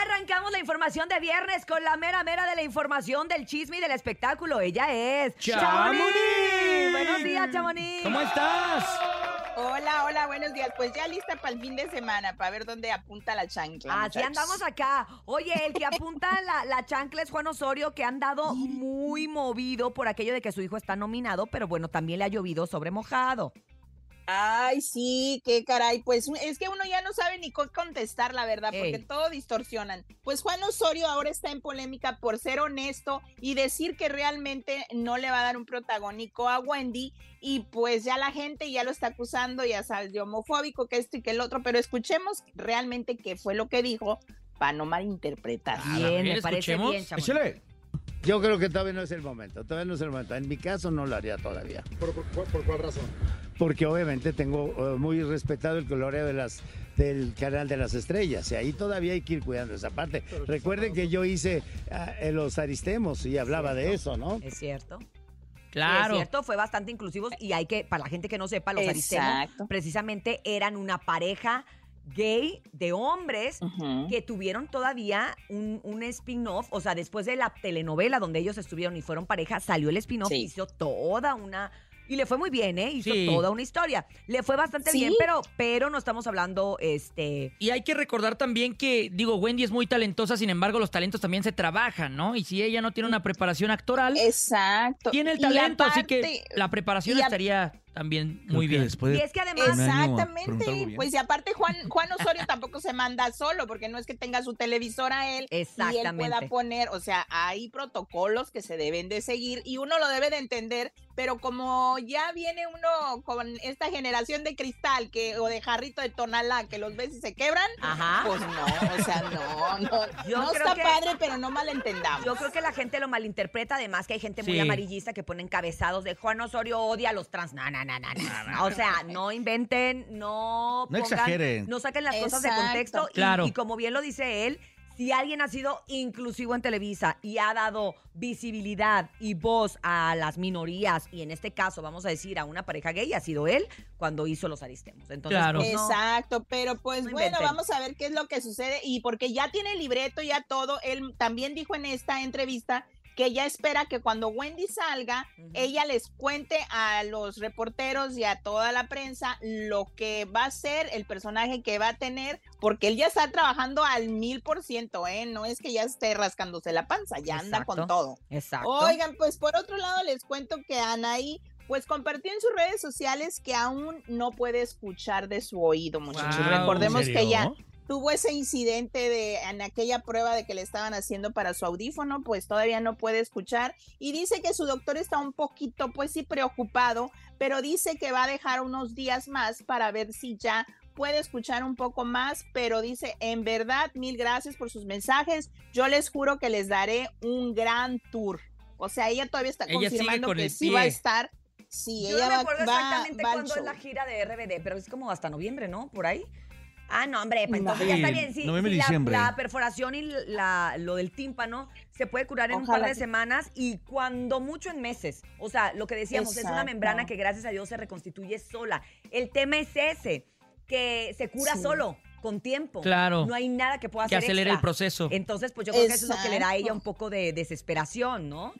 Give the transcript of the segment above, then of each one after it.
Arrancamos la información de viernes con la mera mera de la información del chisme y del espectáculo. Ella es ¡Chamonix! Buenos días, Chamonix. ¿Cómo estás? Hola, hola, buenos días. Pues ya lista para el fin de semana, para ver dónde apunta la chancla. Así muchachos. andamos acá. Oye, el que apunta la, la chancla es Juan Osorio, que ha andado muy movido por aquello de que su hijo está nominado, pero bueno, también le ha llovido sobre mojado. Ay, sí, qué caray. Pues es que uno ya no sabe ni cómo contestar, la verdad, porque Ey. todo distorsionan. Pues Juan Osorio ahora está en polémica por ser honesto y decir que realmente no le va a dar un protagónico a Wendy. Y pues ya la gente ya lo está acusando, ya sabes, de homofóbico, que esto y que el otro. Pero escuchemos realmente qué fue lo que dijo para no malinterpretar. A Bien, me parece bien. Yo creo que todavía no es el momento, todavía no es el momento. En mi caso no lo haría todavía, ¿Por, por, por- por cuál razón? Porque obviamente tengo eh, muy respetado el coloreo de las del canal de las estrellas y ahí todavía hay que ir cuidando esa parte. Pero- Recuerden que yo hice ah, eh, los aristemos y hablaba de eso, ¿no? Es cierto. Claro. Es cierto, fue bastante inclusivos y hay que, para la gente que no sepa, los aristemos precisamente eran una pareja gay de hombres que tuvieron todavía un, un spin-off, o sea, después de la telenovela donde ellos estuvieron y fueron pareja, salió el spin-off, Sí. hizo toda una... Y le fue muy bien, ¿eh? Hizo Sí. toda una historia. Le fue bastante Sí. bien, pero, pero no estamos hablando, este... Y hay que recordar también que, digo, Wendy es muy talentosa, sin embargo, los talentos también se trabajan, ¿no? Y si ella no tiene una preparación actoral, Exacto. tiene el talento, así que la preparación estaría también muy bien. después Y es que además... Exactamente. Pues y aparte Juan, Juan Osorio tampoco se manda solo, porque no es que tenga su televisora él y él Exactamente. pueda poner, o sea, hay protocolos que se deben de seguir y uno lo debe de entender, pero como ya viene uno con esta generación de cristal que o de jarrito de tonalá que los ves y se quebran, Ajá. pues no, o sea, no, no, Yo no creo está que- padre, pero no malentendamos. Yo creo que la gente lo malinterpreta, además que hay gente muy Sí. amarillista que pone encabezados de Juan Osorio odia a los trans. No, no, no, no, no, no. O sea, no inventen, no No pongan- exageren. No saquen las cosas de contexto. Y, Claro. y como bien lo dice él, si alguien ha sido inclusivo en Televisa y ha dado visibilidad y voz a las minorías, y en este caso vamos a decir a una pareja gay, ha sido él cuando hizo los aristemos. Entonces, Claro. pues, no. Exacto, pero pues No bueno, vamos a ver qué es lo que sucede y porque ya tiene el libreto, ya todo, él también dijo en esta entrevista que ella espera que cuando Wendy salga, ella les cuente a los reporteros y a toda la prensa lo que va a ser el personaje que va a tener, porque él ya está trabajando al mil por ciento, ¿eh? No es que ya esté rascándose la panza, ya anda con todo. Exacto. Oigan, pues por otro lado les cuento que Anaí pues compartió en sus redes sociales que aún no puede escuchar de su oído, muchachos. Wow, Recordemos ¿en que ella? Tuvo ese incidente de en aquella prueba de que le estaban haciendo para su audífono, pues todavía no puede escuchar y dice que su doctor está un poquito pues sí preocupado, pero dice que va a dejar unos días más para ver si ya puede escuchar un poco más, pero dice, en verdad, mil gracias por sus mensajes, yo les juro que les daré un gran tour. O sea, ella todavía está Ella confirmando con que sí va a estar. Sí, Yo ella no me va, acuerdo va- exactamente cuándo es la gira de RBD, pero es como hasta noviembre, ¿no? Por ahí. Ah, no, hombre, pues entonces ya está bien. Sí, noviembre, sí, la- diciembre. La, perforación y la, lo del tímpano se puede curar en un Ojalá par de que- semanas y cuando mucho en meses. O sea, lo que decíamos, es una Exacto. membrana que gracias a Dios se reconstituye sola. El tema es ese, que se cura Sí. solo, con tiempo. Claro. No hay nada que pueda que hacer acelere el extra. proceso. Entonces, pues yo creo que eso es lo que le da a ella Exacto. un poco de desesperación, ¿no?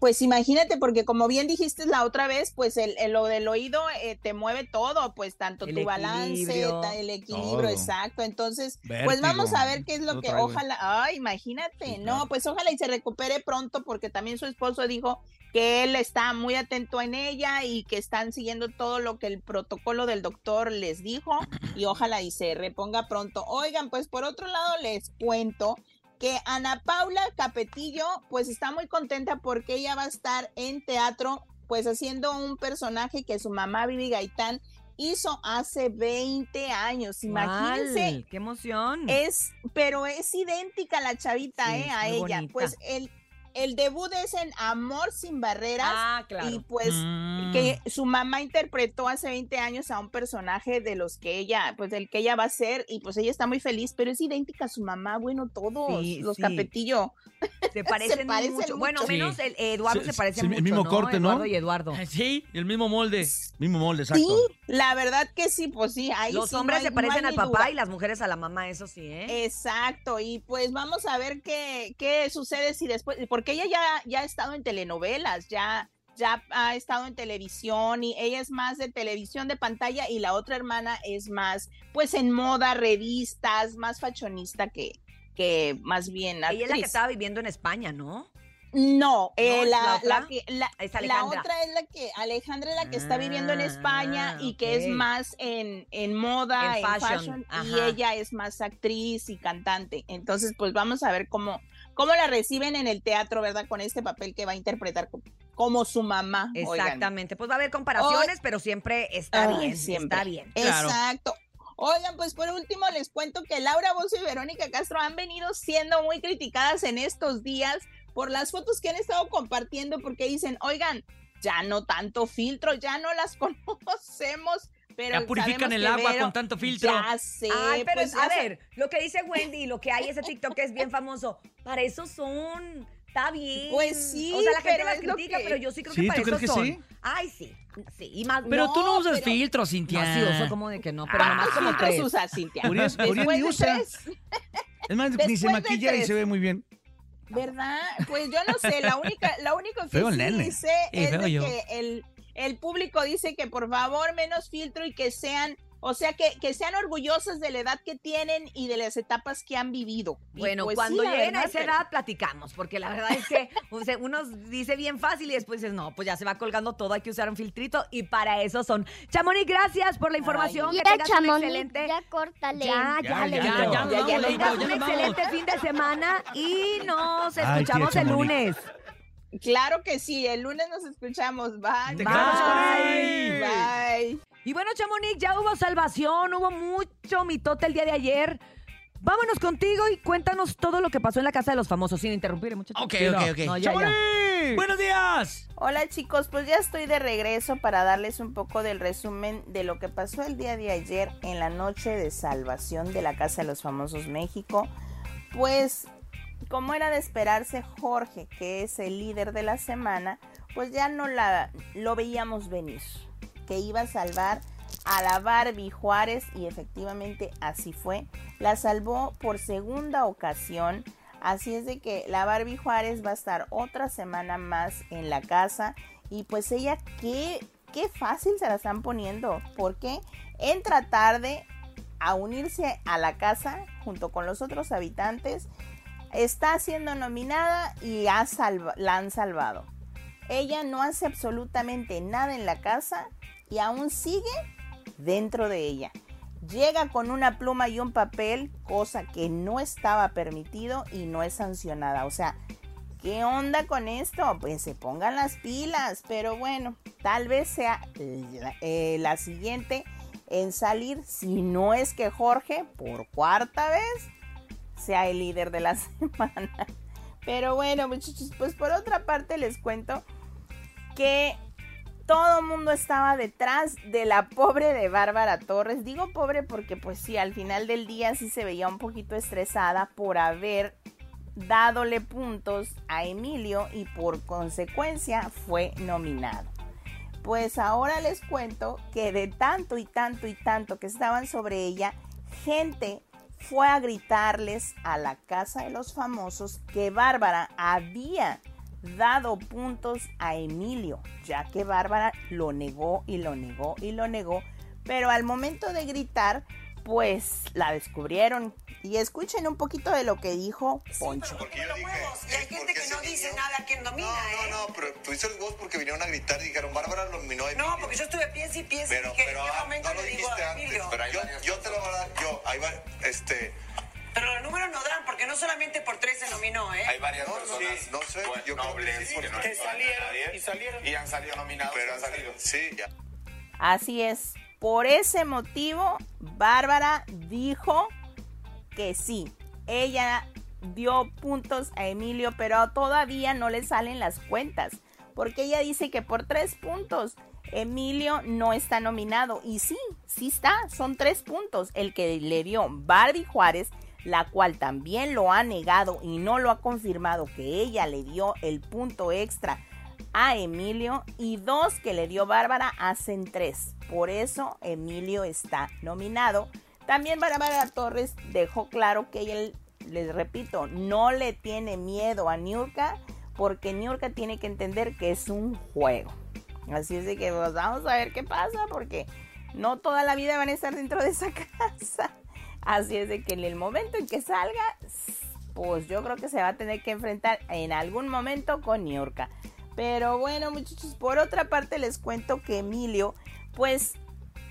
Pues imagínate, porque como bien dijiste la otra vez, pues el, el- lo del oído eh, te mueve todo, pues tanto El tu balance, el equilibrio, Todo. exacto. Entonces, pues vamos a ver qué es lo que traigo. ojalá, ay, imagínate, Sí, no, pues ojalá y se recupere pronto, porque también su esposo dijo que él está muy atento en ella y que están siguiendo todo lo que el protocolo del doctor les dijo y ojalá y se reponga pronto. Oigan, pues por otro lado les cuento que Ana Paula Capetillo pues está muy contenta porque ella va a estar en teatro pues haciendo un personaje que su mamá Vivi Gaitán hizo hace 20 años. Imagínense, ¡Guau! ¡Qué emoción! es, pero es idéntica la chavita, Sí, ¿eh? A ella. bonita. Pues el, el debut es en Amor sin barreras ah, claro. y pues Mm. que su mamá interpretó hace 20 años a un personaje de los que ella, pues del que ella va a ser, y pues ella está muy feliz, pero es idéntica a su mamá, bueno, todos Sí, los sí. Capetillo. Se parecen, parecen mucho. Bueno, menos Sí. el Eduardo Sí, se sí, parece el mucho, mismo ¿no? corte, ¿no? Eduardo y Eduardo. Sí, el mismo molde. Mismo molde, exacto. Sí, la verdad que sí, pues sí. Ahí Los sí no hombres hay- se parecen al papá duda. y las mujeres a la mamá, eso sí, ¿eh? Exacto, y pues vamos a ver qué, qué sucede si después, porque ella ya, ya ha estado en telenovelas, ya, ya ha estado en televisión y ella es más de televisión de pantalla y la otra hermana es más, pues en moda, revistas, más fashionista que, que más bien Ella es la que actriz. estaba viviendo en España, ¿no? No, eh, ¿es la, la que- la- Es la Alejandra. otra es la que, Alejandra es la que está viviendo en Ah, España y que es más en, en moda, En en, fashion, fashion, y ella es más actriz y cantante. Entonces, pues vamos a ver cómo, cómo la reciben en el teatro, ¿verdad? Con este papel que va a interpretar co- como su mamá. oigan. Exactamente. Pues va a haber comparaciones, pero siempre está Ay, bien. siempre. Está bien. Claro. Exacto. Oigan, pues por último les cuento que Laura Bozo y Verónica Castro han venido siendo muy criticadas en estos días por las fotos que han estado compartiendo porque dicen, oigan, ya no tanto filtro, ya no las conocemos, pero Ya purifican el agua Vero- con tanto filtro. Ya sé, Ay, pero pues a ver, lo que dice Wendy, lo que hay ese TikTok que es bien famoso, para eso son. Está bien. Pues sí, O sea, la gente las critica, que- pero yo sí creo Sí, que para ¿tú eso crees que son. sí? Ay, sí. Sí, y más. Pero tú no usas pero- filtros, No, Cintia. sí uso como de que no, pero Ah, nomás como tres. usa, Cintia. Después ni de usa. tres, Es más, ni se maquilla y se ve muy bien. ¿Verdad? Pues yo no sé, la única, la único que sí Sí, es de que el, el público dice que por favor menos filtro y que sean, o sea, que, que sean orgullosas de la edad que tienen y de las etapas que han vivido. Y Bueno, pues sí, cuando la lleguen a esa pero- edad platicamos, porque la verdad es que o sea, uno dice bien fácil y después dices, no, pues ya se va colgando todo, hay que usar un filtrito y para eso son. Chamonix, gracias por la información, que Ya, tengas un Chamonix, excelente... ya córtale. Ya, Ya, ya, ya, ya, ya nos Ya, Leito, tengas ya un nos vamos. excelente Claro que sí, el lunes nos escuchamos. Bye. Te Bye. Y bueno, Chamonix, ya hubo salvación, hubo mucho mitote el día de ayer. Vámonos contigo y cuéntanos todo lo que pasó en la casa de los famosos, sin interrumpir, muchachos. Ok, Sí, ok, no, ok. no, ya, ya. ¡Chamonix! ¡Buenos días! Hola chicos, pues ya estoy de regreso para darles un poco del resumen de lo que pasó el día de ayer en la noche de salvación de la Casa de los Famosos México. Pues como era de esperarse, Jorge, que es el líder de la semana, pues ya no la lo veíamos venir, que iba a salvar a la Barbie Juárez y efectivamente así fue. La salvó por segunda ocasión. Así es de que la Barbie Juárez va a estar otra semana más en la casa y pues ella qué, qué fácil se la están poniendo porque entra tarde a unirse a la casa junto con los otros habitantes, está siendo nominada y la han salvado. Ella no hace absolutamente nada en la casa y aún sigue dentro de ella. Llega con una pluma y un papel, cosa que no estaba permitido y no es sancionada. O sea, ¿qué onda con esto? Pues se pongan las pilas, pero bueno, tal vez sea la, eh, la siguiente en salir, si no es que Jorge, por cuarta vez, sea el líder de la semana. Pero bueno, muchachos, pues por otra parte les cuento que todo mundo estaba detrás de la pobre de Bárbara Torres. Digo pobre porque pues sí, al final del día sí se veía un poquito estresada por haber dadole puntos a Emilio y por consecuencia fue nominado. Pues ahora les cuento que de tanto y tanto y tanto que estaban sobre ella, gente fue a gritarles a la casa de los famosos que Bárbara había dado puntos a Emilio, ya que Bárbara lo negó y lo negó y lo negó, pero al momento de gritar, pues la descubrieron. Y escuchen un poquito de lo que dijo Poncho. Porque yo dije, Y hay gente que no dice niño- nada quien domina, No, ¿eh? No, pero tuviste los huevos porque vinieron a gritar y dijeron, Bárbara lo nominó a No, Emilio". porque yo estuve piensa y piensa Pero, y que pero en qué ah, momento no lo le digo dijiste a antes. Emilio. Pero yo, yo te lo voy a dar, yo, ahí va, este, Pero los números no dan, porque no solamente por tres se nominó, ¿eh? Hay varias No, no, personas sí, no sé, buen- yo creo que nobles sí, que no estado salieron nadie, y salieron. y han salido nominados pero han salido. sí, ya. Así es. Por ese motivo, Bárbara dijo que sí. Ella dio puntos a Emilio, pero todavía no le salen las cuentas. Porque ella dice que por tres puntos Emilio no está nominado. Y sí, sí está. Son tres puntos. El que le dio Barbie Juárez la cual también lo ha negado y no lo ha confirmado que ella le dio el punto extra a Emilio y dos que le dio Bárbara hacen tres. Por eso Emilio está nominado. También Bárbara Torres dejó claro que ella, les repito, no le tiene miedo a Niurka porque Niurka tiene que entender que es un juego. Así es de que pues, vamos a ver qué pasa porque no toda la vida van a estar dentro de esa casa. Así es de que en el momento en que salga, pues yo creo que se va a tener que enfrentar en algún momento con Niurka. Pero bueno, muchachos, por otra parte les cuento que Emilio, pues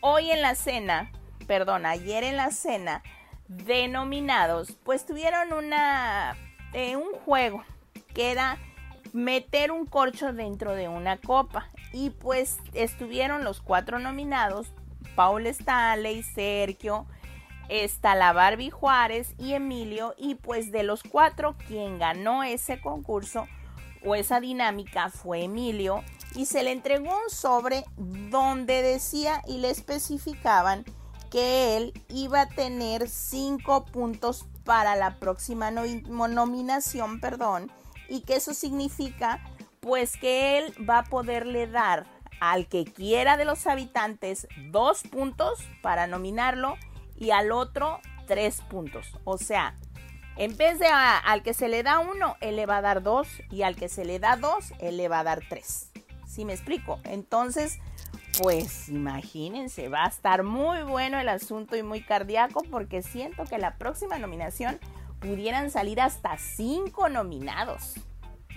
hoy en la cena, perdón, ayer en la cena, denominados, pues tuvieron una, eh, un juego que era meter un corcho dentro de una copa. Y pues estuvieron los cuatro nominados, Paul Stanley, Sergio, está la Barbie Juárez y Emilio. Y pues de los cuatro, quien ganó ese concurso o esa dinámica fue Emilio. Y se le entregó un sobre donde decía y le especificaban que él iba a tener cinco puntos para la próxima nominación, perdón, y que eso significa pues que él va a poderle dar al que quiera de los habitantes dos puntos para nominarlo y al otro tres puntos. O sea, en vez de al que se le da uno, él le va a dar dos y al que se le da dos, él le va a dar tres. ¿Sí me explico? Entonces, pues imagínense, va a estar muy bueno el asunto y muy cardíaco porque siento que la próxima nominación pudieran salir hasta cinco nominados.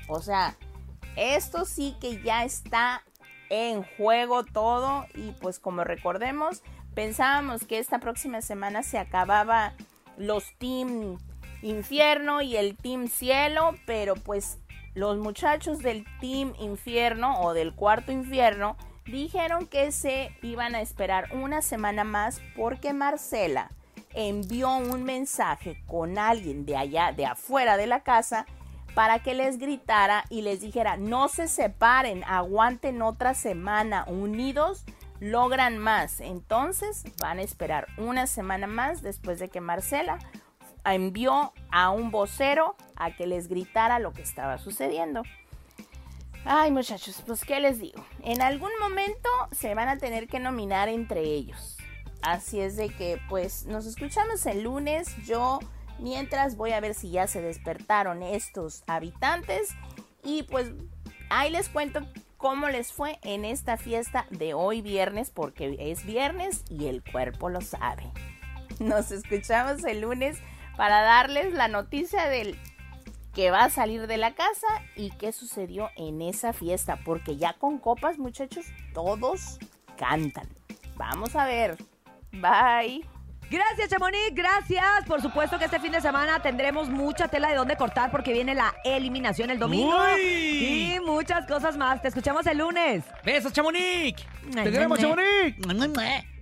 O sea, esto sí que ya está en juego todo y pues como recordemos, pensábamos que esta próxima semana se acababa los Team Infierno y el Team Cielo, pero pues los muchachos del Team Infierno o del Cuarto Infierno dijeron que se iban a esperar una semana más porque Marcela envió un mensaje con alguien de allá, de afuera de la casa, para que les gritara y les dijera, no se separen, aguanten otra semana, unidos logran más. Entonces van a esperar una semana más después de que Marcela envió a un vocero a que les gritara lo que estaba sucediendo. Ay muchachos, pues qué les digo, en algún momento se van a tener que nominar entre ellos. Así es de que pues nos escuchamos el lunes. Yo mientras voy a ver si ya se despertaron estos habitantes y pues ahí les cuento cómo les fue en esta fiesta de hoy viernes porque es viernes y el cuerpo lo sabe. Nos escuchamos el lunes para darles la noticia del que va a salir de la casa y qué sucedió en esa fiesta porque ya con copas muchachos todos cantan. Vamos a ver. Bye. Gracias, Chamonix, gracias. Por supuesto que este fin de semana tendremos mucha tela de dónde cortar porque viene la eliminación el domingo. ¡Uy! Y muchas cosas más. Te escuchamos el lunes. Besos, Chamonix. ¡Te queremos, Chamonix!